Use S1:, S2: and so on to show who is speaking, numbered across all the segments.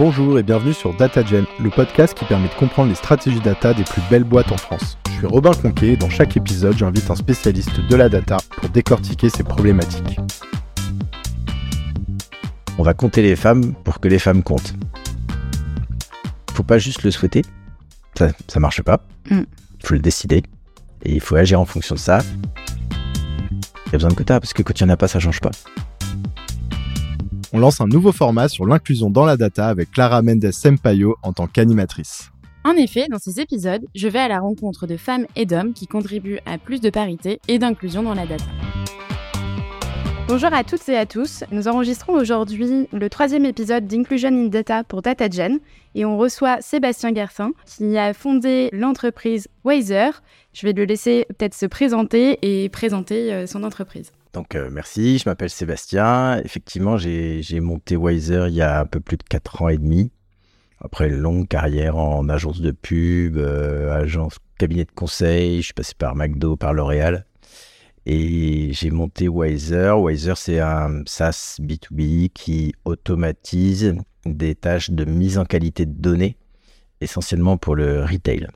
S1: Bonjour et bienvenue sur DataGen, le podcast qui permet de comprendre les stratégies data des plus belles boîtes en France. Je suis Robin Conquet et dans chaque épisode, j'invite un spécialiste de la data pour décortiquer ces problématiques.
S2: On va compter les femmes pour que les femmes comptent. Faut pas juste le souhaiter, ça, ça marche pas.
S3: Mm.
S2: Faut le décider et il faut agir en fonction de ça. Il y a besoin de quotas parce que quand il n'y en a pas, ça change pas.
S1: On lance un nouveau format sur l'inclusion dans la data avec Clara Mendes Sempayo en tant qu'animatrice.
S3: En effet, dans ces épisodes, je vais à la rencontre de femmes et d'hommes qui contribuent à plus de parité et d'inclusion dans la data. Bonjour à toutes et à tous. Nous enregistrons aujourd'hui le troisième épisode d'Inclusion in Data pour DataGen et on reçoit Sébastien Garcin qui a fondé l'entreprise Wiser. Je vais le laisser peut-être se présenter et présenter euh, son entreprise.
S2: Donc euh, merci, je m'appelle Sébastien. Effectivement, j'ai monté Wiser il y a un peu plus de 4 ans et demi. Après une longue carrière en agence de pub, euh, agence cabinet de conseil, je suis passé par McDo, par L'Oréal. Et j'ai monté Wiser. Wiser, c'est un SaaS B2B qui automatise des tâches de mise en qualité de données, essentiellement pour le retail.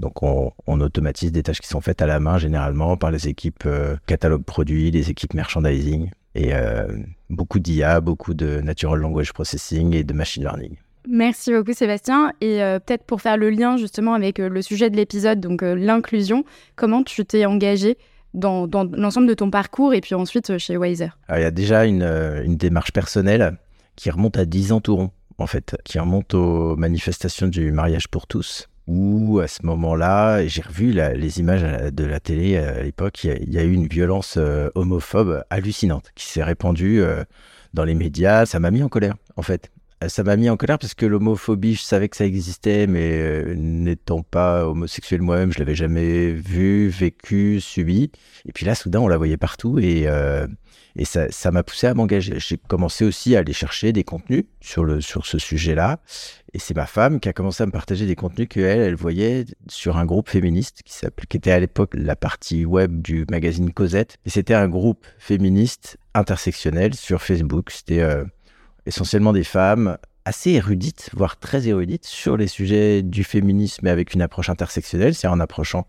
S2: Donc on, on automatise des tâches qui sont faites à la main généralement par les équipes euh, catalogue produits, les équipes merchandising et euh, beaucoup d'IA, beaucoup de natural language processing et de machine learning.
S3: Merci beaucoup Sébastien. Et euh, peut-être pour faire le lien justement avec le sujet de l'épisode, donc l'inclusion, comment tu t'es engagé dans, dans l'ensemble de ton parcours et puis ensuite chez Wiser?
S2: Alors, il y a déjà une, une démarche personnelle qui remonte à 10 ans tout rond, en fait, qui remonte aux manifestations du mariage pour tous, où à ce moment-là, j'ai revu les images de la télé euh, à l'époque, il y a- il y, a eu une violence euh, homophobe hallucinante qui s'est répandue euh, dans les médias. Ça m'a mis en colère, en fait. Ça m'a mis en colère parce que l'homophobie, je savais que ça existait, mais euh, n'étant pas homosexuel moi-même, je l'avais jamais vu, vécu, subi. Et puis là, soudain, on la voyait partout et, euh, et ça ça m'a poussé à m'engager. J'ai commencé aussi à aller chercher des contenus sur, le, sur ce sujet-là. Et c'est ma femme qui a commencé à me partager des contenus qu'elle, elle voyait sur un groupe féministe qui, qui était à l'époque la partie web du magazine Cosette. Et c'était un groupe féministe intersectionnel sur Facebook. C'était euh, essentiellement des femmes assez érudites, voire très érudites, sur les sujets du féminisme, avec une approche intersectionnelle, c'est-à-dire en approchant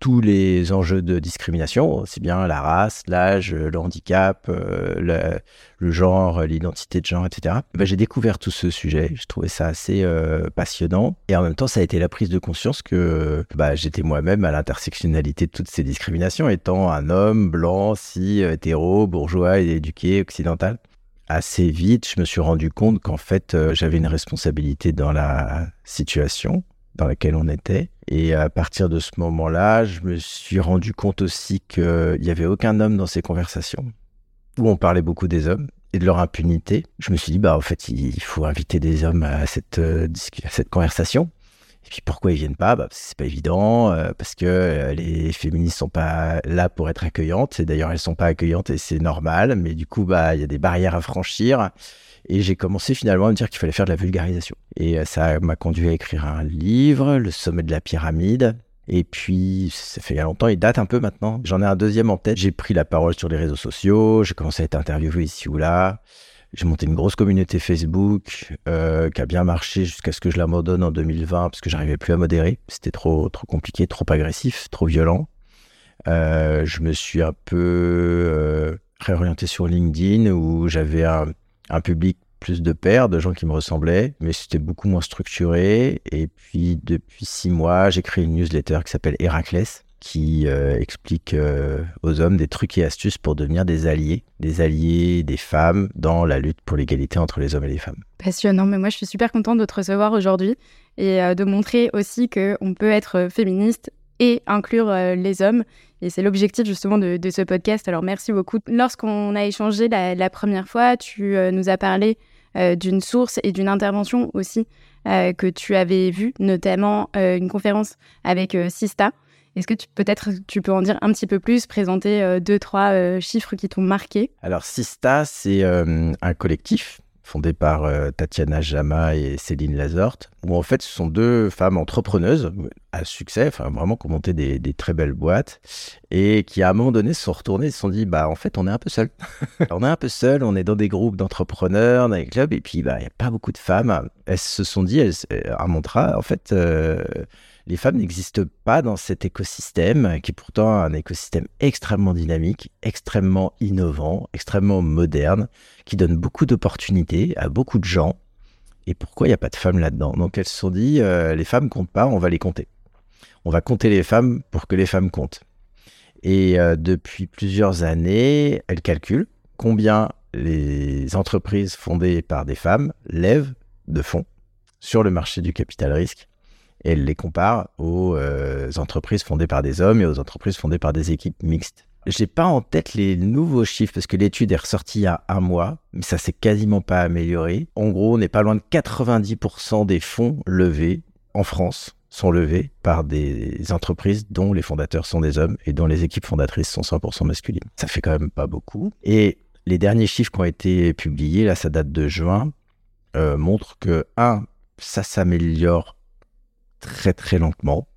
S2: tous les enjeux de discrimination, aussi bien la race, l'âge, le handicap, euh, le, genre, l'identité de genre, etc. Ben, j'ai découvert tout ce sujet, je trouvais ça assez euh, passionnant, et en même temps, ça a été la prise de conscience que bah, j'étais moi-même à l'intersectionnalité de toutes ces discriminations, étant un homme blanc, si hétéro, bourgeois éduqué, occidental assez vite, je me suis rendu compte qu'en fait, euh, j'avais une responsabilité dans la situation dans laquelle on était. Et à partir de ce moment-là, je me suis rendu compte aussi qu'il n'y avait aucun homme dans ces conversations, où on parlait beaucoup des hommes et de leur impunité. Je me suis dit, bah, en fait, il faut inviter des hommes à cette, euh, à cette conversation. Et puis pourquoi ils viennent pas? Bah, C'est pas évident, euh, parce que euh, les féministes sont pas là pour être accueillantes. Et d'ailleurs, elles sont pas accueillantes et c'est normal. Mais du coup, bah, il y a des barrières à franchir. Et j'ai commencé finalement à me dire qu'il fallait faire de la vulgarisation. Et euh, ça m'a conduit à écrire un livre, Le sommet de la pyramide. Et puis, ça fait longtemps, il date un peu maintenant. J'en ai un deuxième en tête. J'ai pris la parole sur les réseaux sociaux, j'ai commencé à être interviewé ici ou là. J'ai monté une grosse communauté Facebook euh, qui a bien marché jusqu'à ce que je l'abandonne en 2020 parce que j'arrivais plus à modérer. C'était trop, compliqué, trop agressif, trop violent. Euh, je me suis un peu euh, réorienté sur LinkedIn où j'avais un, un public plus de pairs, de gens qui me ressemblaient, mais c'était beaucoup moins structuré. Et puis depuis six mois, j'ai créé une newsletter qui s'appelle Héraclès qui euh, explique euh, aux hommes des trucs et astuces pour devenir des alliés, des alliés des femmes dans la lutte pour l'égalité entre les hommes et les femmes.
S3: Passionnant, mais moi je suis super contente de te recevoir aujourd'hui et euh, de montrer aussi qu'on peut être féministe et inclure les hommes. Et c'est l'objectif justement de, ce podcast. Alors merci beaucoup. Lorsqu'on a échangé la, la première fois, tu nous as parlé d'une source et d'une intervention aussi que tu avais vue, notamment une conférence avec Sista. Est-ce que tu peut-être tu peux en dire un petit peu plus, présenter euh, deux trois euh, chiffres qui t'ont marqué?
S2: Alors Sista, c'est euh, un collectif fondée par euh, Tatiana Jama et Céline Lazorte, où en fait ce sont deux femmes entrepreneuses à succès, enfin vraiment qui ont monté des, très belles boîtes, et qui à un moment donné se sont retournées et se sont dit, bah en fait on est un peu seul. on est un peu seul, on est dans des groupes d'entrepreneurs, dans des clubs, et puis bah, il n'y a pas beaucoup de femmes. Elles se sont dit, elles, un mantra, en fait... Euh, les femmes n'existent pas dans cet écosystème qui est pourtant un écosystème extrêmement dynamique, extrêmement innovant, extrêmement moderne, qui donne beaucoup d'opportunités à beaucoup de gens. Et pourquoi il n'y a pas de femmes là-dedans? Donc elles se sont dit, euh, les femmes comptent pas, on va les compter. On va compter les femmes pour que les femmes comptent. Et euh, depuis plusieurs années, elles calculent combien les entreprises fondées par des femmes lèvent de fonds sur le marché du capital risque elle les compare aux euh, entreprises fondées par des hommes et aux entreprises fondées par des équipes mixtes. J'ai pas en tête les nouveaux chiffres parce que l'étude est ressortie il y a un mois, mais ça s'est quasiment pas amélioré. En gros, on n'est pas loin de 90% des fonds levés en France sont levés par des entreprises dont les fondateurs sont des hommes et dont les équipes fondatrices sont 100% masculines. Ça fait quand même pas beaucoup. Et les derniers chiffres qui ont été publiés, là ça date de juin, euh, montrent que, un, ça s'améliore très très lentement,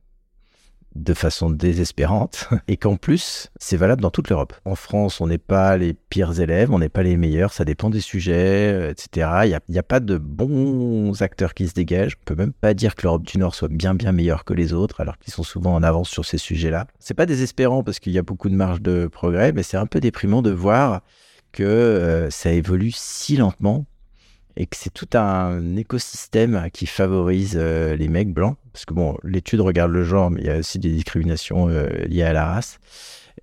S2: de façon désespérante, et qu'en plus, c'est valable dans toute l'Europe. En France, on n'est pas les pires élèves, on n'est pas les meilleurs, ça dépend des sujets, euh, etc. Il n'y a, pas de bons acteurs qui se dégagent. On peut même pas dire que l'Europe du Nord soit bien bien meilleure que les autres, alors qu'ils sont souvent en avance sur ces sujets-là. C'est pas désespérant parce qu'il y a beaucoup de marge de progrès, mais c'est un peu déprimant de voir que euh, ça évolue si lentement et que c'est tout un écosystème qui favorise euh, les mecs blancs. Parce que bon, l'étude regarde le genre, mais il y a aussi des discriminations euh, liées à la race.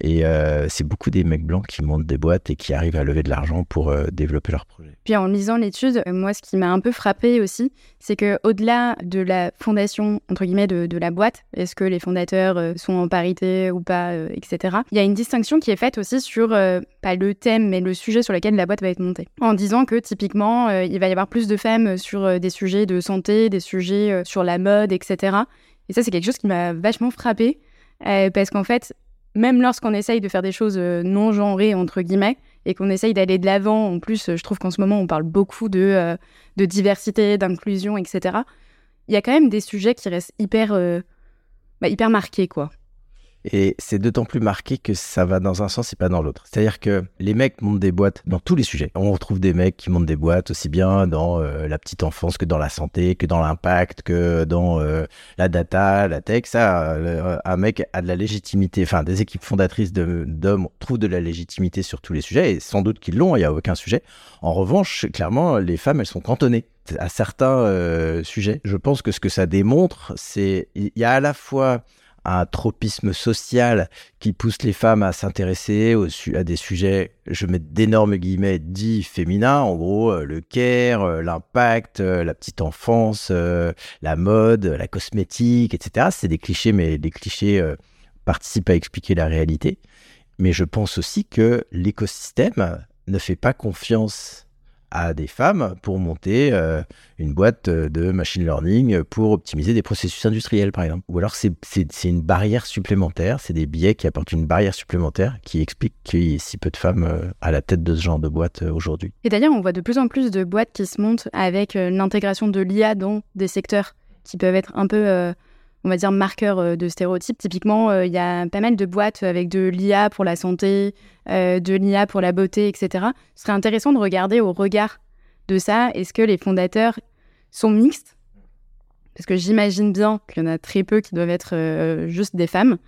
S2: Et euh, c'est beaucoup des mecs blancs qui montent des boîtes et qui arrivent à lever de l'argent pour euh, développer leur projet.
S3: Puis en lisant l'étude, euh, moi, ce qui m'a un peu frappé aussi, c'est que au-delà de la fondation entre guillemets de, la boîte, est-ce que les fondateurs sont en parité ou pas, etc. Il y a une distinction qui est faite aussi sur pas le thème, mais le sujet sur lequel la boîte va être montée, en disant que typiquement, il va y avoir plus de femmes sur des sujets de santé, des sujets sur la mode, etc. Et ça, c'est quelque chose qui m'a vachement frappé. parce qu'en fait, même lorsqu'on essaye de faire des choses euh, non genrées, entre guillemets, et qu'on essaye d'aller de l'avant, en plus, je trouve qu'en ce moment, on parle beaucoup de, euh, diversité, d'inclusion, etc. Il y a quand même des sujets qui restent hyper, euh, bah, hyper marqués, quoi.
S2: Et c'est d'autant plus marqué que ça va dans un sens et pas dans l'autre. C'est-à-dire que les mecs montent des boîtes dans tous les sujets. On retrouve des mecs qui montent des boîtes aussi bien dans euh, la petite enfance que dans la santé, que dans l'impact, que dans euh, la data, la tech. Ça, euh, un mec a de la légitimité. Enfin, des équipes fondatrices d'hommes trouvent de la légitimité sur tous les sujets et sans doute qu'ils l'ont. Il n'y a aucun sujet. En revanche, clairement, les femmes, elles sont cantonnées à certains sujets. Je pense que ce que ça démontre, c'est il y a à la fois un tropisme social qui pousse les femmes à s'intéresser à des sujets, je mets d'énormes guillemets, dits féminins, en gros, euh, le care, euh, l'impact, euh, la petite enfance, la mode, la cosmétique, etc. C'est des clichés, mais les clichés participent à expliquer la réalité. Mais je pense aussi que l'écosystème ne fait pas confiance à des femmes pour monter euh, une boîte de machine learning pour optimiser des processus industriels, par exemple. Ou alors c'est une barrière supplémentaire, c'est des biais qui apportent une barrière supplémentaire qui explique qu'il y ait si peu de femmes euh, à la tête de ce genre de boîte euh, aujourd'hui.
S3: Et d'ailleurs, on voit de plus en plus de boîtes qui se montent avec l'intégration de l'IA dans des secteurs qui peuvent être un peu on va dire, marqueurs euh, de stéréotypes. Typiquement, euh, il y a pas mal de boîtes avec de l'IA pour la santé, euh, de l'IA pour la beauté, etc. Ce serait intéressant de regarder au regard de ça, est-ce que les fondateurs sont mixtes? Parce que j'imagine bien qu'il y en a très peu qui doivent être juste des femmes.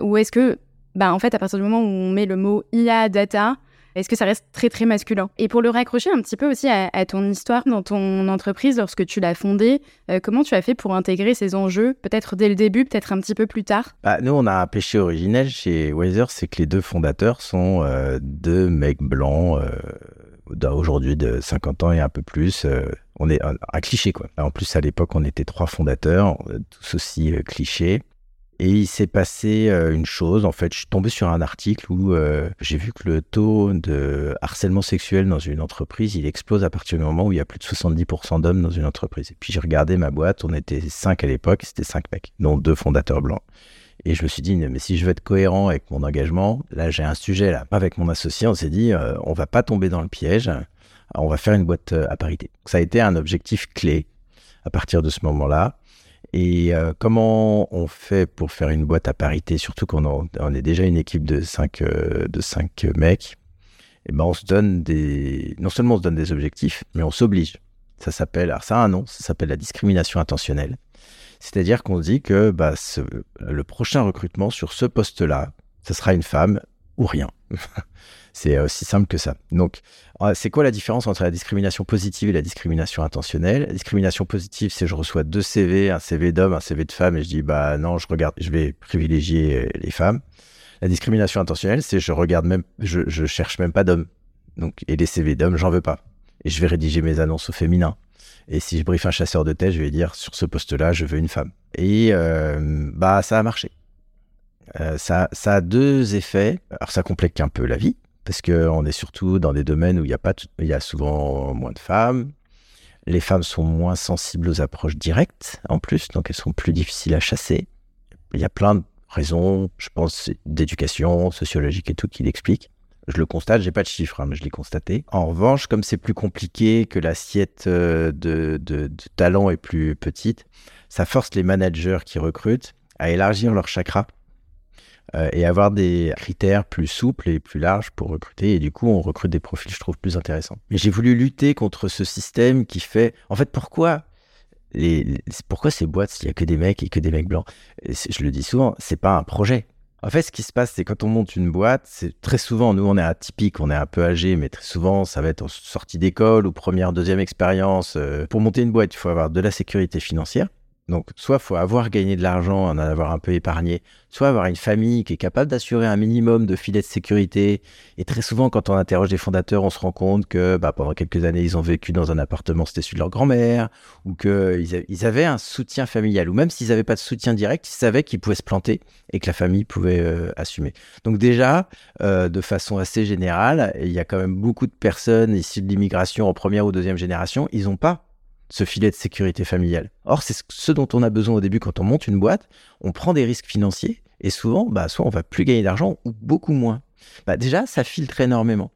S3: ou est-ce que, bah, en fait, à partir du moment où on met le mot IA, data, est-ce que ça reste très très masculin? Et pour le raccrocher un petit peu aussi à, ton histoire dans ton entreprise lorsque tu l'as fondée, euh, comment tu as fait pour intégrer ces enjeux, peut-être dès le début, peut-être un petit peu plus tard?
S2: Bah, Nous, on a un péché originel chez Weather, c'est que les deux fondateurs sont euh, deux mecs blancs. Euh, aujourd'hui de 50 ans et un peu plus. on est un, cliché quoi. En plus à l'époque on était trois fondateurs, tous aussi clichés. Et il s'est passé euh, une chose, en fait, je suis tombé sur un article où euh, j'ai vu que le taux de harcèlement sexuel dans une entreprise, il explose à partir du moment où il y a plus de 70% d'hommes dans une entreprise. Et puis j'ai regardé ma boîte, on était cinq à l'époque, c'était cinq mecs, dont deux fondateurs blancs. Et je me suis dit, mais si je veux être cohérent avec mon engagement, là j'ai un sujet là. Avec mon associé, on s'est dit, euh, on va pas tomber dans le piège on va faire une boîte à parité. Ça a été un objectif clé à partir de ce moment-là. Et euh, comment on fait pour faire une boîte à parité, surtout qu'on on est déjà une équipe de 5 de cinq mecs et eh ben on se donne des, non seulement on se donne des objectifs, mais on s'oblige. Ça s'appelle, alors ça a un nom, ça s'appelle la discrimination intentionnelle. C'est-à-dire qu'on dit que bah, le prochain recrutement sur ce poste-là, ce sera une femme ou rien. c'est aussi simple que ça. Donc, ah, c'est quoi la différence entre la discrimination positive et la discrimination intentionnelle? La discrimination positive, c'est je reçois deux CV, un CV d'homme, un CV de femme, et je dis bah non, je regarde, je vais privilégier les femmes. La discrimination intentionnelle, c'est je regarde même, je, je cherche même pas d'hommes. Donc, et les CV d'hommes, j'en veux pas. Et je vais rédiger mes annonces au féminin. Et si je briefe un chasseur de tête, je vais dire sur ce poste-là, je veux une femme. Et euh, bah ça a marché. Euh, ça, ça a deux effets. Alors ça complique un peu la vie parce qu'on est surtout dans des domaines où il y a souvent moins de femmes. Les femmes sont moins sensibles aux approches directes en plus, donc elles sont plus difficiles à chasser. Il y a plein de raisons, je pense, d'éducation sociologique et tout qui l'expliquent. Je le constate, j'ai pas de chiffres, hein, mais je l'ai constaté. En revanche, comme c'est plus compliqué, que l'assiette euh, de, de, talent est plus petite, ça force les managers qui recrutent à élargir leur chakra euh, et avoir des critères plus souples et plus larges pour recruter. Et du coup, on recrute des profils, je trouve, plus intéressants. Mais j'ai voulu lutter contre ce système qui fait. En fait, pourquoi les, pourquoi ces boîtes, s'il y a que des mecs et que des mecs blancs Je le dis souvent, c'est pas un projet. En fait, ce qui se passe, c'est quand on monte une boîte, c'est très souvent, nous, on est atypique, on est un peu âgé, mais très souvent, ça va être en sortie d'école ou première, deuxième expérience. Euh, pour monter une boîte, il faut avoir de la sécurité financière. Donc, soit faut avoir gagné de l'argent, en avoir un peu épargné, soit avoir une famille qui est capable d'assurer un minimum de filet de sécurité. Et très souvent, quand on interroge des fondateurs, on se rend compte que bah, pendant quelques années, ils ont vécu dans un appartement, c'était celui de leur grand-mère, ou qu'ils ils avaient un soutien familial, ou même s'ils n'avaient pas de soutien direct, ils savaient qu'ils pouvaient se planter et que la famille pouvait euh, assumer. Donc déjà, euh, de façon assez générale, il y a quand même beaucoup de personnes issues de l'immigration en première ou deuxième génération, ils n'ont pas ce filet de sécurité familiale. Or, c'est ce dont on a besoin au début quand on monte une boîte. On prend des risques financiers et souvent, bah, soit on va plus gagner d'argent ou beaucoup moins. Bah, déjà, ça filtre énormément.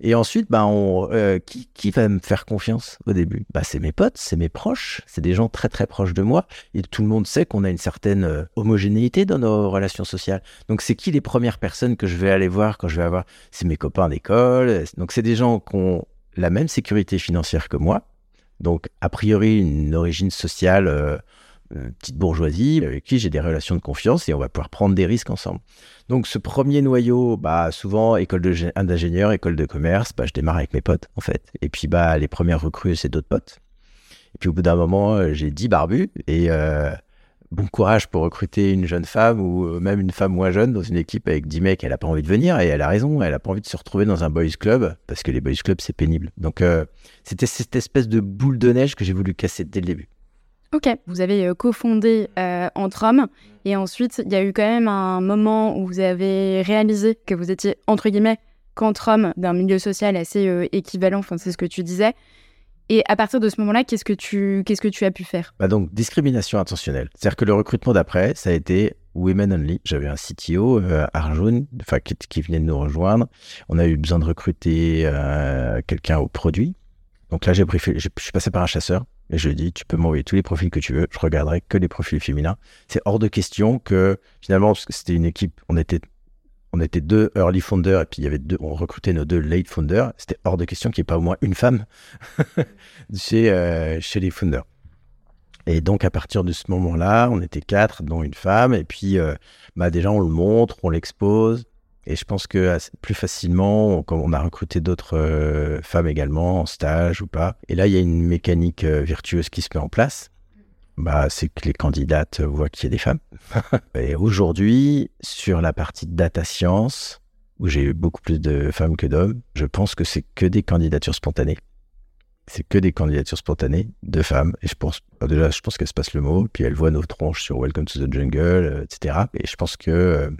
S2: Et ensuite, bah, on, euh, qui, va me faire confiance au début? Bah, C'est mes potes, c'est mes proches, c'est des gens très très proches de moi. Et tout le monde sait qu'on a une certaine euh, homogénéité dans nos relations sociales. Donc, c'est qui les premières personnes que je vais aller voir quand je vais avoir C'est mes copains d'école. Donc, c'est des gens qui ont la même sécurité financière que moi, donc, a priori, une origine sociale, euh, petite bourgeoisie, avec qui j'ai des relations de confiance et on va pouvoir prendre des risques ensemble. Donc, ce premier noyau, bah, souvent, école d'ingénieur, école de commerce, bah, je démarre avec mes potes, en fait. Et puis, bah, les premières recrues, c'est d'autres potes. Et puis, au bout d'un moment, euh, j'ai 10 barbus et euh, bon courage pour recruter une jeune femme ou euh, même une femme moins jeune dans une équipe avec 10 mecs, elle n'a pas envie de venir et elle a raison, elle n'a pas envie de se retrouver dans un boys club parce que les boys clubs c'est pénible. Donc euh, c'était cette espèce de boule de neige que j'ai voulu casser dès le début.
S3: Ok, vous avez euh, cofondé Entre Hommes et ensuite il y a eu quand même un moment où vous avez réalisé que vous étiez entre guillemets qu'entre hommes d'un milieu social assez équivalent, enfin c'est ce que tu disais. Et à partir de ce moment-là, qu'est-ce que tu qu'est-ce que tu as pu faire?
S2: Bah Donc discrimination intentionnelle. C'est-à-dire que le recrutement d'après, ça a été women only. J'avais un CTO, euh, Arjun, enfin qui, venait de nous rejoindre. On a eu besoin de recruter euh, quelqu'un au produit. Donc là, j'ai je suis passé par un chasseur et je lui ai dit, tu peux m'envoyer tous les profils que tu veux. Je regarderai que les profils féminins. C'est hors de question que finalement, parce que c'était une équipe, on était on était deux early founders et puis il y avait deux, on recrutait nos deux late founders. C'était hors de question qu'il n'y ait pas au moins une femme chez, euh, chez les founders. Et donc à partir de ce moment-là, on était quatre, dont une femme. Et puis euh, bah déjà on le montre, on l'expose. Et je pense que plus facilement, comme on a recruté d'autres euh, femmes également en stage ou pas. Et là, il y a une mécanique virtueuse qui se met en place bah, c'est que les candidates voient qu'il y a des femmes. et aujourd'hui, sur la partie data science, où j'ai eu beaucoup plus de femmes que d'hommes, je pense que c'est que des candidatures spontanées. C'est que des candidatures spontanées de femmes. Et je pense, bah, déjà, je pense qu'elles se passent le mot, puis elles voient nos tronches sur Welcome to the Jungle, euh, etc. Et je pense que euh,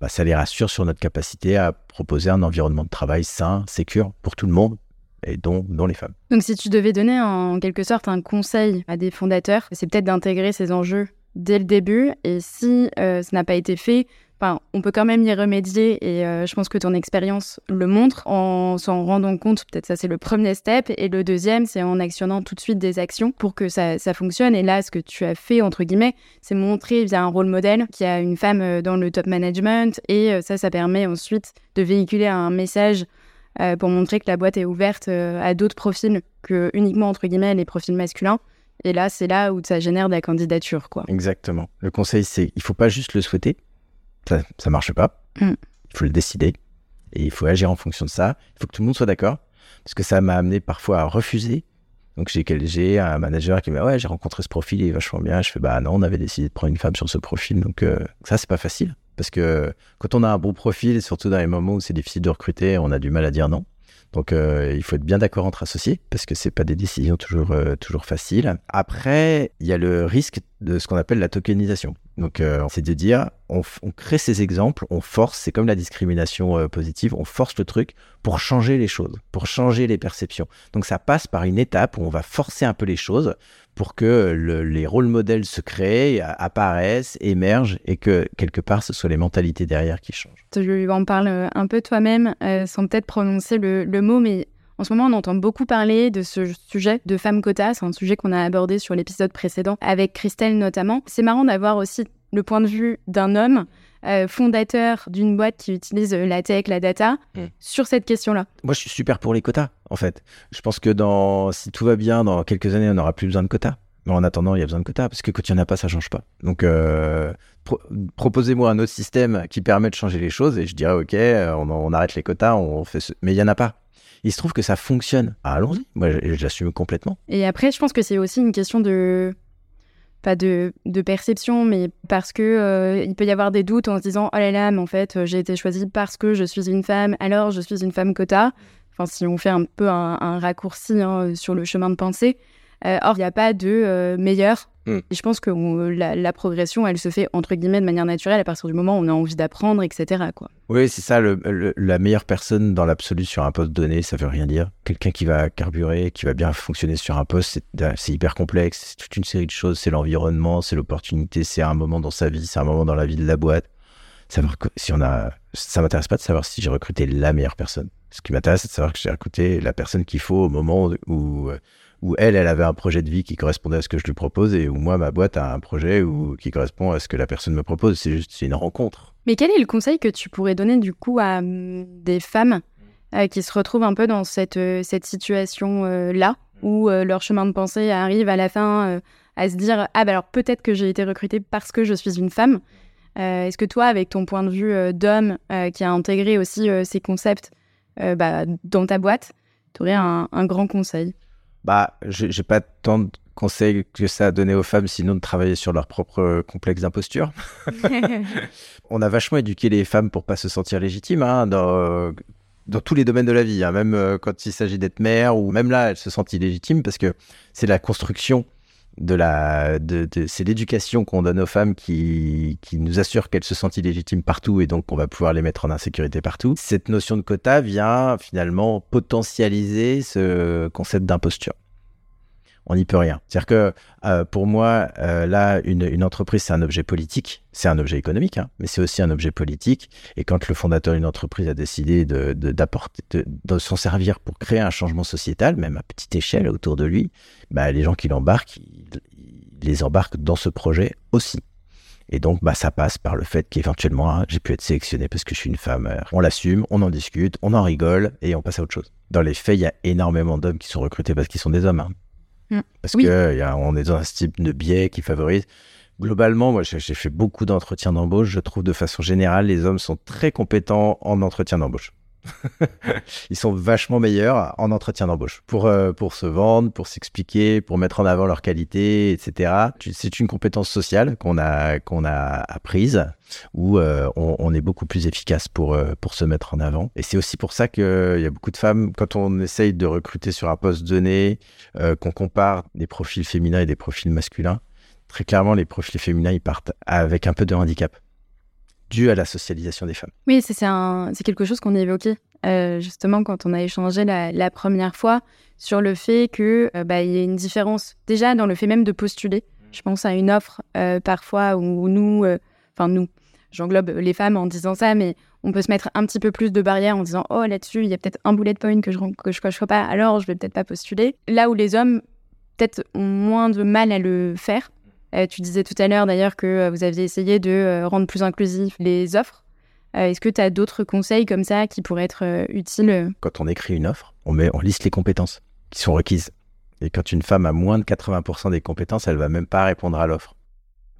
S2: bah, ça les rassure sur notre capacité à proposer un environnement de travail sain, sécure pour tout le monde, et dont, les femmes.
S3: Donc si tu devais donner en quelque sorte un conseil à des fondateurs, c'est peut-être d'intégrer ces enjeux dès le début. Et si euh, ça n'a pas été fait Enfin, on peut quand même y remédier et euh, je pense que ton expérience le montre en s'en rendant compte. Peut-être ça c'est le premier step et le deuxième c'est en actionnant tout de suite des actions pour que ça, ça fonctionne. Et là, ce que tu as fait entre guillemets, c'est montrer via un rôle modèle qu'il y a une femme euh, dans le top management et euh, ça, ça permet ensuite de véhiculer un message pour montrer que la boîte est ouverte à d'autres profils que uniquement entre guillemets les profils masculins. Et là, c'est là où ça génère de la candidature, quoi.
S2: Exactement. Le conseil, c'est il faut pas juste le souhaiter, ça, ça marche pas.
S3: Mm.
S2: Il faut le décider et il faut agir en fonction de ça. Il faut que tout le monde soit d'accord parce que ça m'a amené parfois à refuser. Donc j'ai j'ai un manager qui m'a dit ouais j'ai rencontré ce profil il est vachement bien. Je fais bah non on avait décidé de prendre une femme sur ce profil donc euh, ça c'est pas facile parce que quand on a un bon profil surtout dans les moments où c'est difficile de recruter on a du mal à dire non. Donc euh, il faut être bien d'accord entre associés parce que c'est pas des décisions toujours euh, toujours faciles. Après, il y a le risque de ce qu'on appelle la tokenisation. Donc euh, c'est de dire on, crée ces exemples, on force, c'est comme la discrimination positive, on force le truc pour changer les choses, pour changer les perceptions. Donc ça passe par une étape où on va forcer un peu les choses pour que les rôles modèles se créent, apparaissent, émergent et que quelque part ce soit les mentalités derrière qui changent.
S3: Tu en parles un peu toi-même euh, sans peut-être prononcer le, mot, mais en ce moment on entend beaucoup parler de ce sujet de femmes quotas. C'est un sujet qu'on a abordé sur l'épisode précédent avec Christelle notamment. C'est marrant d'avoir aussi le point de vue d'un homme euh, fondateur d'une boîte qui utilise euh, la tech, la data, mm. sur cette question-là
S2: Moi, je suis super pour les quotas, en fait. Je pense que dans, si tout va bien, dans quelques années, on n'aura plus besoin de quotas. Mais en attendant, il y a besoin de quotas, parce que quand il n'y en a pas, ça change pas. Donc, euh, proposez-moi un autre système qui permet de changer les choses, et je dirais, OK, on, arrête les quotas, on fait ce... mais il n'y en a pas. Il se trouve que ça fonctionne. Ah, allons-y. Moi, j'assume complètement.
S3: Et après, je pense que c'est aussi une question de pas de, perception, mais parce que euh, il peut y avoir des doutes en se disant oh là là, mais en fait euh, j'ai été choisie parce que je suis une femme, alors je suis une femme quota. Enfin, si on fait un peu un, raccourci hein, sur le chemin de pensée. Euh, or, il n'y a pas de meilleur Mm. Et je pense que la, progression, elle se fait entre guillemets de manière naturelle à partir du moment où on a envie d'apprendre, etc. Quoi.
S2: Oui, c'est ça. la meilleure personne dans l'absolu sur un poste donné, ça veut rien dire. Quelqu'un qui va carburer, qui va bien fonctionner sur un poste, c'est hyper complexe. C'est toute une série de choses. C'est l'environnement, c'est l'opportunité, c'est un moment dans sa vie, c'est un moment dans la vie de la boîte. Savoir si on a, ça m'intéresse pas de savoir si j'ai recruté la meilleure personne. Ce qui m'intéresse, c'est de savoir que j'ai recruté la personne qu'il faut au moment où où elle, elle avait un projet de vie qui correspondait à ce que je lui propose et où moi, ma boîte a un projet où, qui correspond à ce que la personne me propose. C'est juste une rencontre.
S3: Mais quel est le conseil que tu pourrais donner du coup à hum, des femmes euh, qui se retrouvent un peu dans cette, euh, cette situation-là, où euh, leur chemin de pensée arrive à la fin à se dire Ah, ben alors peut-être que j'ai été recrutée parce que je suis une femme. Est-ce que toi, avec ton point de vue d'homme qui a intégré aussi ces concepts bah, dans ta boîte, tu aurais un grand conseil?
S2: Bah, j'ai pas tant de conseils que ça à donner aux femmes, sinon de travailler sur leur propre complexe d'imposture. on a vachement éduqué les femmes pour pas se sentir légitimes hein, dans, dans tous les domaines de la vie, hein, même euh, quand il s'agit d'être mère ou même là, elles se sentent illégitimes parce que c'est la construction de la, de, c'est l'éducation qu'on donne aux femmes qui, qui nous assure qu'elles se sentent illégitimes partout et donc on va pouvoir les mettre en insécurité partout. Cette notion de quota vient finalement potentialiser ce concept d'imposture. On n'y peut rien. C'est-à-dire que euh, pour moi, euh, là, une, entreprise, c'est un objet politique, c'est un objet économique, hein, mais c'est aussi un objet politique. Et quand le fondateur d'une entreprise a décidé de, s'en servir pour créer un changement sociétal, même à petite échelle autour de lui, bah, les gens qui l'embarquent, les embarquent dans ce projet aussi. Et donc, bah, ça passe par le fait qu'éventuellement, hein, j'ai pu être sélectionné parce que je suis une femme. Euh, on l'assume, on en discute, on en rigole et on passe à autre chose. Dans les faits, il y a énormément d'hommes qui sont recrutés parce qu'ils sont des hommes. Hein. Mm. Parce qu'on on est dans un type de biais qui favorise. Globalement, moi, j'ai fait beaucoup d'entretiens d'embauche. Je trouve de façon générale, les hommes sont très compétents en entretien d'embauche. ils sont vachement meilleurs en entretien d'embauche pour, euh, pour se vendre, pour s'expliquer, pour mettre en avant leur qualité, etc. C'est une compétence sociale qu'on a, a apprise où euh, on, est beaucoup plus efficace pour, euh, pour se mettre en avant. Et c'est aussi pour ça qu'il y a beaucoup de femmes, quand on essaye de recruter sur un poste donné, qu'on compare des profils féminins et des profils masculins, très clairement, les profils féminins, ils partent avec un peu de handicap dû à la socialisation des femmes.
S3: Oui, c'est quelque chose qu'on a évoqué euh, justement quand on a échangé la, première fois sur le fait qu'il euh, bah, y a une différence déjà dans le fait même de postuler. Je pense à une offre euh, parfois où nous, enfin nous, j'englobe les femmes en disant ça, mais on peut se mettre un petit peu plus de barrières en disant oh là-dessus il y a peut-être un bullet point que je que je cocherai pas, alors je vais peut-être pas postuler. Là où les hommes peut-être ont moins de mal à le faire. Euh, tu disais tout à l'heure d'ailleurs que euh, vous aviez essayé de euh, rendre plus inclusif les offres. Est-ce que tu as d'autres conseils comme ça qui pourraient être utiles
S2: Quand on écrit une offre, on, met, on liste les compétences qui sont requises. Et quand une femme a moins de 80% des compétences, elle va même pas répondre à l'offre.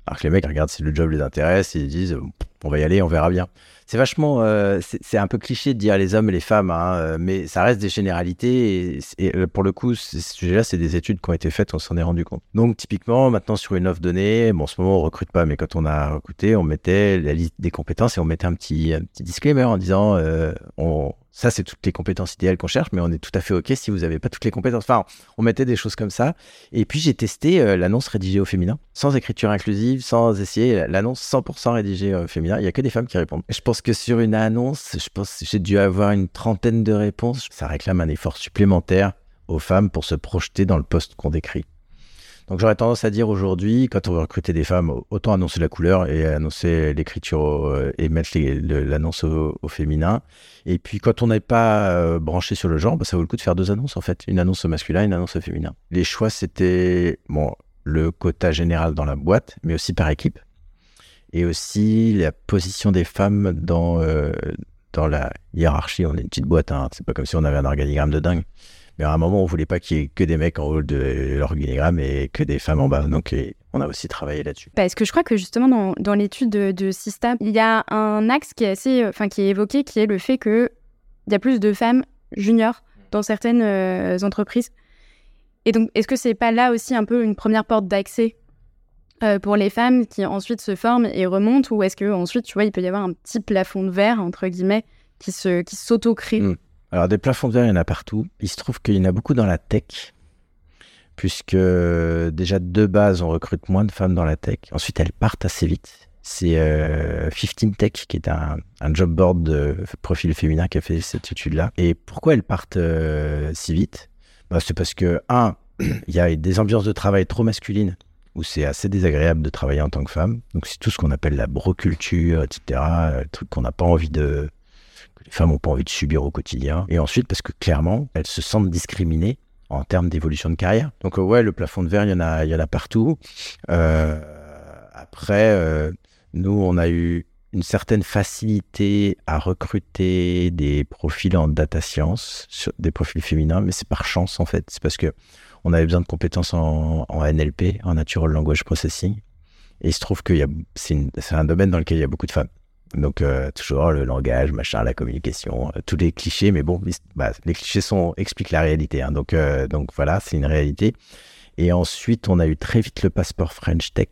S2: Alors que les mecs regardent si le job les intéresse, ils disent on va y aller, on verra bien. C'est vachement, euh, c'est un peu cliché de dire les hommes et les femmes, hein, euh, mais ça reste des généralités. Et, euh, pour le coup, ce sujet-là, c'est des études qui ont été faites, on s'en est rendu compte. Donc typiquement, maintenant sur une offre donnée, bon, en ce moment on recrute pas, mais quand on a recruté, on mettait la liste des compétences et on mettait un petit, un petit disclaimer en disant ça, c'est toutes les compétences idéales qu'on cherche, mais on est tout à fait OK si vous n'avez pas toutes les compétences. Enfin, on mettait des choses comme ça. Et puis, j'ai testé l'annonce rédigée au féminin, sans écriture inclusive, sans essayer l'annonce 100% rédigée au féminin. Il n'y a que des femmes qui répondent. Je pense que sur une annonce, je pense j'ai dû avoir une trentaine de réponses. Ça réclame un effort supplémentaire aux femmes pour se projeter dans le poste qu'on décrit. Donc j'aurais tendance à dire aujourd'hui, quand on veut recruter des femmes, autant annoncer la couleur et annoncer l'écriture euh, et mettre l'annonce au, féminin. Et puis quand on n'est pas euh, branché sur le genre, bah, ça vaut le coup de faire deux annonces en fait, une annonce au masculin, une annonce au féminin. Les choix c'était le quota général dans la boîte, mais aussi par équipe, et aussi la position des femmes dans euh, dans la hiérarchie. On est une petite boîte, hein. c'est pas comme si on avait un organigramme de dingue. Mais à un moment, on voulait pas qu'il y ait que des mecs en haut de l'organigramme et que des femmes en bas. Donc, on a aussi travaillé là-dessus.
S3: Parce que je crois que justement, dans, dans l'étude de, de Sista, il y a un axe qui est assez, enfin, qui est évoqué, qui est le fait qu'il y a plus de femmes juniors dans certaines euh, entreprises. Et donc, est-ce que c'est pas là aussi un peu une première porte d'accès euh, pour les femmes qui ensuite se forment et remontent, ou est-ce que ensuite, tu vois, il peut y avoir un petit plafond de verre entre guillemets qui se qui s'auto-crée?
S2: Hmm. Alors, des plafonds de verre, il y en a partout. Il se trouve qu'il y en a beaucoup dans la tech, puisque déjà de base, on recrute moins de femmes dans la tech. Ensuite, elles partent assez vite. C'est euh, 15 Tech qui est un, job board de profil féminin qui a fait cette étude-là. Et pourquoi elles partent euh, si vite? Bah, C'est parce que, un, il y a des ambiances de travail trop masculines où c'est assez désagréable de travailler en tant que femme. Donc, c'est tout ce qu'on appelle la broculture, etc. Le truc qu'on n'a pas envie de, les femmes n'ont pas envie de subir au quotidien. Et ensuite, parce que clairement, elles se sentent discriminées en termes d'évolution de carrière. Donc euh, ouais, le plafond de verre, il y en a, y en a partout. Euh, après, euh, nous, on a eu une certaine facilité à recruter des profils en data science, des profils féminins, mais c'est par chance en fait. C'est parce que on avait besoin de compétences en, NLP, en Natural Language Processing. Et il se trouve que c'est un domaine dans lequel il y a beaucoup de femmes. Donc, euh, toujours le langage, machin, la communication, euh, tous les clichés, mais bon, bah, les clichés sont, expliquent la réalité. Hein. donc, euh, donc, voilà, c'est une réalité. Et ensuite, on a eu très vite le passeport French Tech,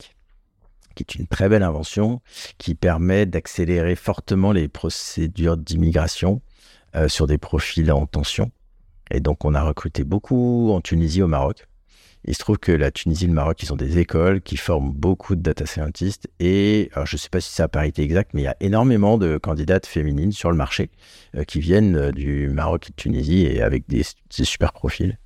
S2: qui est une très belle invention qui permet d'accélérer fortement les procédures d'immigration sur des profils en tension. Et donc, on a recruté beaucoup en Tunisie, au Maroc. Il se trouve que la Tunisie et le Maroc, ils ont des écoles qui forment beaucoup de data scientists. Et je ne sais pas si c'est à parité exacte, mais il y a énormément de candidates féminines sur le marché euh, qui viennent euh, du Maroc et de Tunisie et avec des super profils.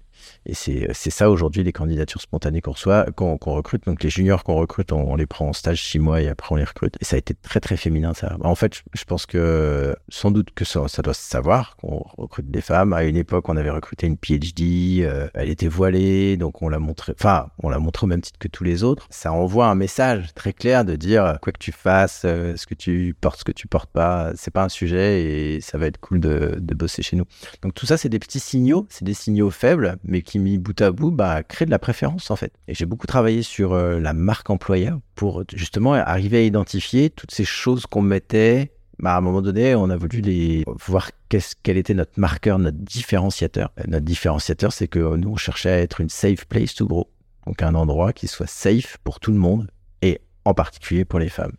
S2: Et c'est ça aujourd'hui les candidatures spontanées qu'on reçoit, qu'on recrute. Donc les juniors qu'on recrute, on, les prend en stage six mois et après on les recrute. Et ça a été très très féminin ça. En fait, je, pense que sans doute que ça, ça doit se savoir qu'on recrute des femmes. À une époque, on avait recruté une PhD, euh, elle était voilée, donc on l'a montré. Enfin, on l'a montré au même titre que tous les autres. Ça envoie un message très clair de dire quoi que tu fasses, euh, ce que tu portes, ce que tu portes pas, c'est pas un sujet et ça va être cool de, de bosser chez nous. Donc tout ça, c'est des petits signaux, c'est des signaux faibles, mais qui mis bout à bout, bah, crée de la préférence en fait. Et j'ai beaucoup travaillé sur euh, la marque employeur pour justement arriver à identifier toutes ces choses qu'on mettait. Bah, à un moment donné, on a voulu voir qu'est-ce, quel était notre marqueur, notre différenciateur. Notre différenciateur, c'est que nous, on cherchait à être une safe place to grow. Donc un endroit qui soit safe pour tout le monde et en particulier pour les femmes.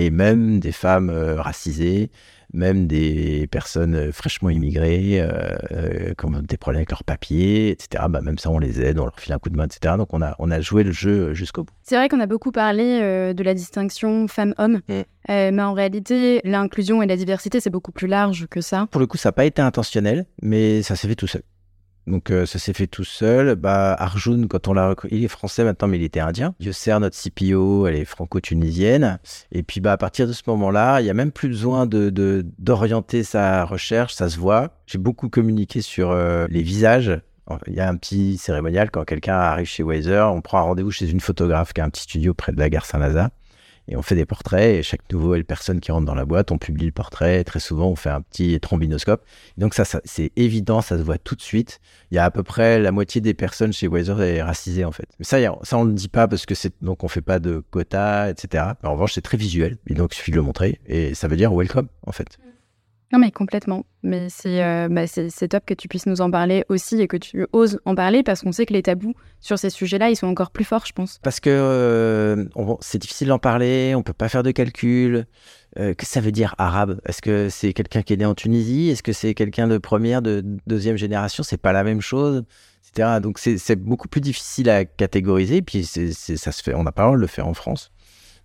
S2: Et même des femmes euh, racisées, même des personnes euh, fraîchement immigrées, euh, euh, qui ont des problèmes avec leurs papiers, etc. Bah, même ça, on les aide, on leur file un coup de main, etc. Donc on a, on a joué le jeu jusqu'au bout.
S3: C'est vrai qu'on a beaucoup parlé de la distinction femmes-hommes, mm. mais en réalité, l'inclusion et la diversité, c'est beaucoup plus large que ça.
S2: Pour le coup, ça n'a pas été intentionnel, mais ça s'est fait tout seul. Donc euh, ça s'est fait tout seul. Bah, Arjun, quand on l'a il est français maintenant, mais il était indien. Yosser, notre CPO, elle est franco-tunisienne. Et puis bah, à partir de ce moment-là, il n'y a même plus besoin de, d'orienter sa recherche, ça se voit. J'ai beaucoup communiqué sur euh, les visages. Il y a un petit cérémonial quand quelqu'un arrive chez Weiser, on prend un rendez-vous chez une photographe qui a un petit studio près de la gare Saint-Lazare et on fait des portraits. Et chaque nouvelle personne qui rentre dans la boîte, on publie le portrait. très souvent, on fait un petit trombinoscope. Donc ça, c'est évident, ça se voit tout de suite. Il y a à peu près la moitié des personnes chez Weiser est racisée en fait. Mais ça, ça on le dit pas parce que c'est donc on fait pas de quotas, etc. en revanche, c'est très visuel. Et donc il suffit de le montrer et ça veut dire welcome en fait.
S3: Non, mais complètement. Mais euh, bah, c'est top que tu puisses nous en parler aussi et que tu oses en parler parce qu'on sait que les tabous sur ces sujets-là, ils sont encore plus forts, je pense.
S2: Parce que euh, c'est difficile d'en parler, on peut pas faire de calcul. Euh, que ça veut dire arabe? Est-ce que c'est quelqu'un qui est né en Tunisie? Est-ce que c'est quelqu'un de première, de deuxième génération? C'est pas la même chose, etc. Donc c'est beaucoup plus difficile à catégoriser. Puis ça se fait, on n'a pas le droit de le faire en France.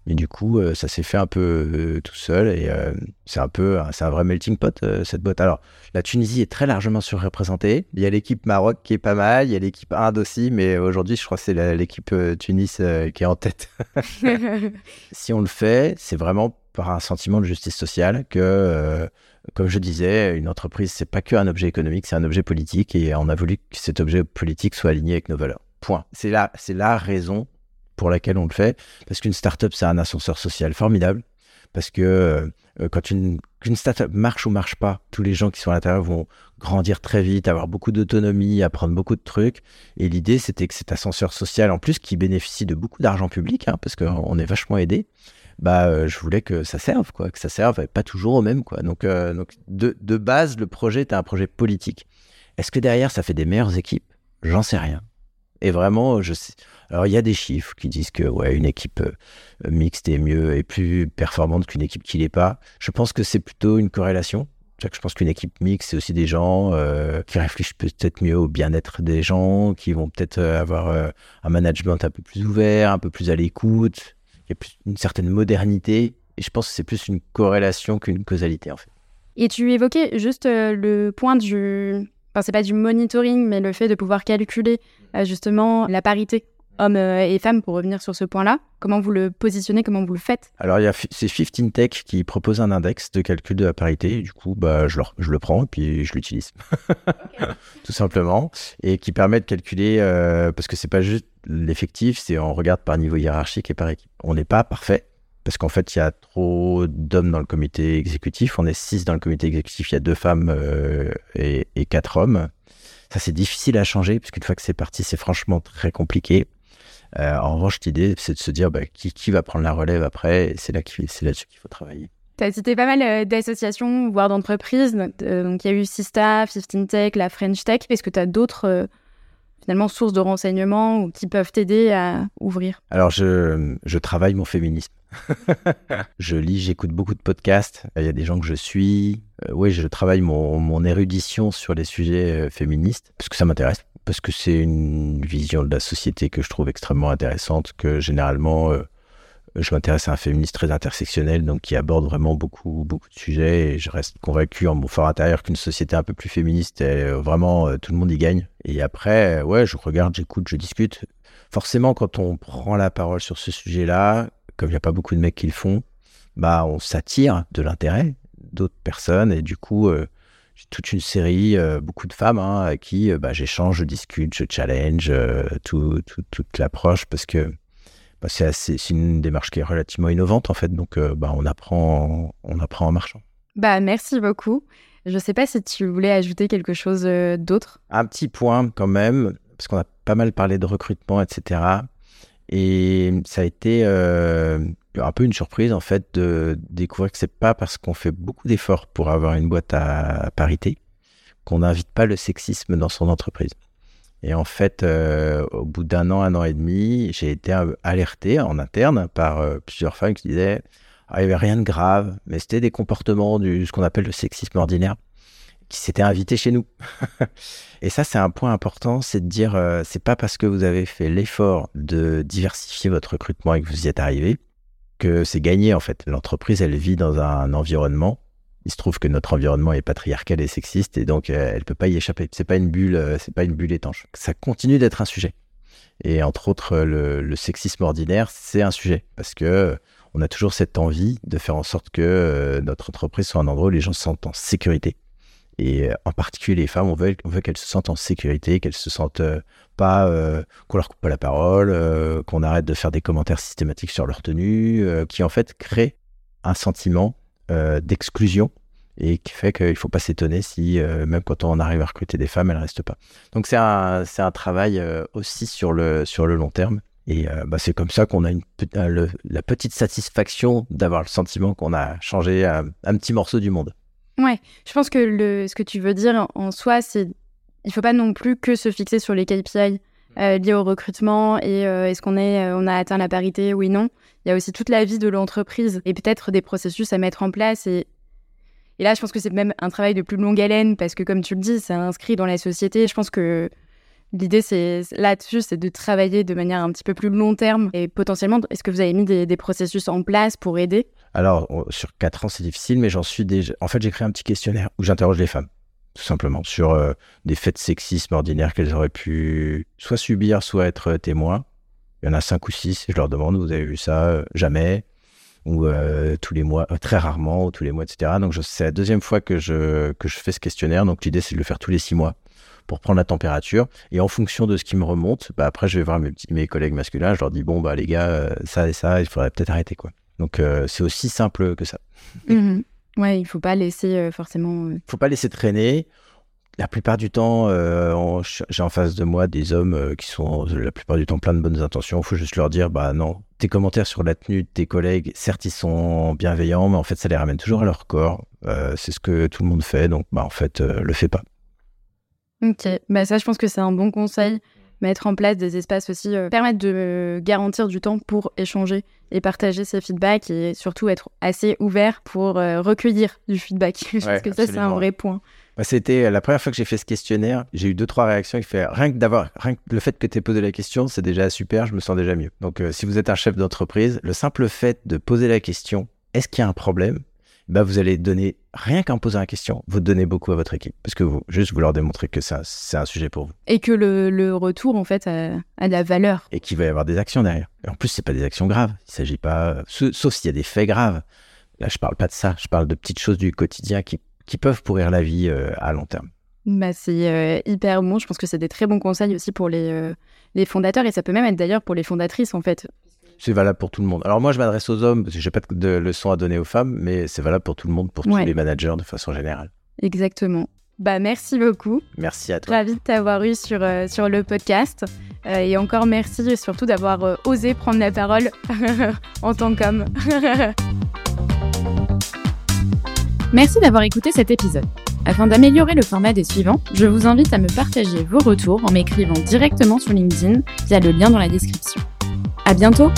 S2: Mais du coup, euh, ça s'est fait un peu euh, tout seul et euh, c'est un peu, c'est un vrai melting pot cette boîte. Alors, la Tunisie est très largement surreprésentée. Il y a l'équipe Maroc qui est pas mal, il y a l'équipe Inde aussi, mais aujourd'hui, je crois que c'est l'équipe Tunis qui est en tête. si on le fait, c'est vraiment par un sentiment de justice sociale que, comme je disais, une entreprise, c'est pas que un objet économique, c'est un objet politique et on a voulu que cet objet politique soit aligné avec nos valeurs. Point. C'est là, c'est la raison pour laquelle on le fait. Parce qu'une startup, c'est un ascenseur social formidable. Parce que euh, quand une, qu'une startup marche ou marche pas, tous les gens qui sont à l'intérieur vont grandir très vite, avoir beaucoup d'autonomie, apprendre beaucoup de trucs. Et l'idée, c'était que cet ascenseur social, en plus, qui bénéficie de beaucoup d'argent public, hein, parce qu'on est vachement aidé, bah, euh, je voulais que ça serve, quoi, que ça serve, pas toujours au même, quoi. Donc, euh, de, de base, le projet était un projet politique. Est-ce que derrière, ça fait des meilleures équipes? J'en sais rien. Et vraiment, alors, il y a des chiffres qui disent que ouais, une équipe euh, mixte est mieux et plus performante qu'une équipe qui l'est pas. Je pense que c'est plutôt une corrélation. Je pense qu'une équipe mixte, c'est aussi des gens euh, qui réfléchissent peut-être mieux au bien-être des gens, qui vont peut-être euh, avoir un management un peu plus ouvert, un peu plus à l'écoute. Il y a une certaine modernité. Et je pense que c'est plus une corrélation qu'une causalité, en fait.
S3: Et tu évoquais juste le point du. Enfin, c'est pas du monitoring, mais le fait de pouvoir calculer justement la parité hommes euh, et femmes, pour revenir sur ce point-là Comment vous le positionnez Comment vous le faites?
S2: Alors, il y a c'est 15 Tech qui propose un index de calcul de la parité. du coup, bah, je, je le prends et puis je l'utilise. Tout simplement. Et qui permet de calculer, euh, parce que c'est pas juste l'effectif, c'est on regarde par niveau hiérarchique et par équipe. On n'est pas parfait. Parce qu'en fait, il y a trop d'hommes dans le comité exécutif. On est six dans le comité exécutif. Il y a deux femmes euh, et, quatre hommes. Ça, c'est difficile à changer, puisqu'une fois que c'est parti, c'est franchement très compliqué. Euh, en revanche, l'idée, c'est de se dire bah, qui, va prendre la relève après, c'est là c'est là-dessus qu'il faut travailler.
S3: Tu as cité pas mal euh, d'associations, voire d'entreprises. Donc, il y a eu Sista, 15 Tech, la French Tech. Est-ce que tu as d'autres finalement sources de renseignements qui peuvent t'aider à ouvrir
S2: Alors, je, je travaille mon féminisme. je lis, j'écoute beaucoup de podcasts. Il y a des gens que je suis. oui, je travaille mon, mon, érudition sur les sujets féministes parce que ça m'intéresse parce que c'est une vision de la société que je trouve extrêmement intéressante, que généralement, euh, je m'intéresse à un féministe très intersectionnel, donc qui aborde vraiment beaucoup, beaucoup de sujets, et je reste convaincu en mon fort intérieur qu'une société un peu plus féministe, euh, vraiment, euh, tout le monde y gagne. Et après, ouais, je regarde, j'écoute, je discute. Forcément, quand on prend la parole sur ce sujet-là, comme il n'y a pas beaucoup de mecs qui le font, bah, on s'attire de l'intérêt d'autres personnes, et du coup, j'ai toute une série, euh, beaucoup de femmes hein, à qui euh, bah, j'échange, je discute, je challenge euh, tout, toute l'approche parce que bah, c'est une démarche qui est relativement innovante en fait. Donc bah, on, apprend, on apprend en marchant.
S3: Bah, merci beaucoup. Je ne sais pas si tu voulais ajouter quelque chose d'autre.
S2: Un petit point quand même, parce qu'on a pas mal parlé de recrutement, etc. Et ça a été un peu une surprise en fait de découvrir que c'est pas parce qu'on fait beaucoup d'efforts pour avoir une boîte à parité qu'on n'invite pas le sexisme dans son entreprise. Et en fait, euh, au bout d'un an, un an et demi, j'ai été alerté en interne par euh, plusieurs femmes qui disaient ah, il n'y avait rien de grave, mais c'était des comportements du ce qu'on appelle le sexisme ordinaire qui s'étaient invités chez nous. et ça, c'est un point important, c'est de dire euh, c'est pas parce que vous avez fait l'effort de diversifier votre recrutement et que vous y êtes arrivé que c'est gagné en fait. L'entreprise, elle vit dans un environnement Il se trouve que notre environnement est patriarcal et sexiste et donc euh, elle peut pas y échapper. C'est pas une bulle, euh, c'est pas une bulle étanche. Ça continue d'être un sujet. Et entre autres, le, sexisme ordinaire, c'est un sujet parce que on a toujours cette envie de faire en sorte que notre entreprise soit un endroit où les gens se sentent en sécurité. Et en particulier les femmes, on veut, qu'elles se sentent en sécurité, qu'elles se sentent pas qu'on leur coupe pas la parole, qu'on arrête de faire des commentaires systématiques sur leur tenue, qui en fait créent un sentiment euh, d'exclusion et qui fait qu'il ne faut pas s'étonner si, euh, même quand on arrive à recruter des femmes, elles ne restent pas. Donc c'est un, un, travail euh, aussi sur le, sur le long terme. Et bah, c'est comme ça qu'on a une, la petite satisfaction d'avoir le sentiment qu'on a changé un, petit morceau du monde.
S3: Ouais, je pense que le, ce que tu veux dire en soi, c'est il ne faut pas non plus que se fixer sur les KPI liés au recrutement et est-ce qu'on est, on a atteint la parité, oui, non. Il y a aussi toute la vie de l'entreprise et peut-être des processus à mettre en place. Et, là, je pense que c'est même un travail de plus longue haleine parce que, comme tu le dis, c'est inscrit dans la société. Je pense que l'idée, c'est là-dessus, c'est de travailler de manière un petit peu plus long terme. Et potentiellement, est-ce que vous avez mis des, processus en place pour aider?
S2: Alors, sur quatre ans, c'est difficile, mais j'en suis déjà. En fait, j'ai créé un petit questionnaire où j'interroge les femmes tout simplement, sur euh, des faits de sexisme ordinaires qu'elles auraient pu soit subir, soit être témoins. Il y en a cinq ou six. Je leur demande, vous avez vu ça euh, Jamais? Ou euh, tous les mois, euh, très rarement, ou tous les mois, etc. Donc c'est la deuxième fois que je, que je fais ce questionnaire. Donc l'idée, c'est de le faire tous les six mois pour prendre la température. Et en fonction de ce qui me remonte, bah, après, je vais voir mes, mes collègues masculins. Je leur dis, bon, bah, les gars, ça et ça, il faudrait peut-être arrêter. quoi. Donc c'est aussi simple que ça.
S3: Mmh ouais, il faut pas laisser forcément. Il
S2: faut pas laisser traîner la plupart du temps, euh, j'ai en face de moi des hommes euh, qui sont la plupart du temps plein de bonnes intentions. Il faut juste leur dire, bah non, tes commentaires sur la tenue de tes collègues, certes ils sont bienveillants, mais en fait ça les ramène toujours à leur corps. Euh, c'est ce que tout le monde fait, donc bah en fait le fais pas.
S3: Ok, bah ça je pense que c'est un bon conseil. Mettre en place des espaces aussi, permettre de garantir du temps pour échanger et partager ses feedbacks et surtout être assez ouvert pour recueillir du feedback. je pense que ça c'est un vrai point.
S2: Bah, c'était la première fois que j'ai fait ce questionnaire. J'ai eu deux, trois réactions qui fait rien que d'avoir, rien que le fait que tu aies posé la question, c'est déjà super, je me sens déjà mieux. Donc, euh, si vous êtes un chef d'entreprise, le simple fait de poser la question, est-ce qu'il y a un problème? Bah, vous allez donner, rien qu'en posant la question, vous donnez beaucoup à votre équipe. Parce que vous, juste vous leur démontrez que c'est un, sujet pour vous.
S3: Et que le, retour, en fait, a, de la valeur.
S2: Et qu'il va y avoir des actions derrière. Et en plus, c'est pas des actions graves. Il s'agit pas, sauf s'il y a des faits graves. Là, je parle pas de ça. Je parle de petites choses du quotidien qui qui peuvent pourrir la vie euh, à long terme.
S3: Bah, c'est euh, hyper bon. Je pense que c'est des très bons conseils aussi pour les, euh, les fondateurs et ça peut même être d'ailleurs pour les fondatrices en fait.
S2: C'est valable pour tout le monde. Alors moi, je m'adresse aux hommes parce que j'ai pas de leçons à donner aux femmes, mais c'est valable pour tout le monde, pour tous les managers de façon générale.
S3: Exactement. Bah merci beaucoup.
S2: Merci à toi.
S3: Ravi de t'avoir eu sur, sur le podcast. et encore merci surtout d'avoir osé prendre la parole en tant qu'homme.
S4: Merci d'avoir écouté cet épisode. Afin d'améliorer le format des suivants, je vous invite à me partager vos retours en m'écrivant directement sur LinkedIn via le lien dans la description. À bientôt!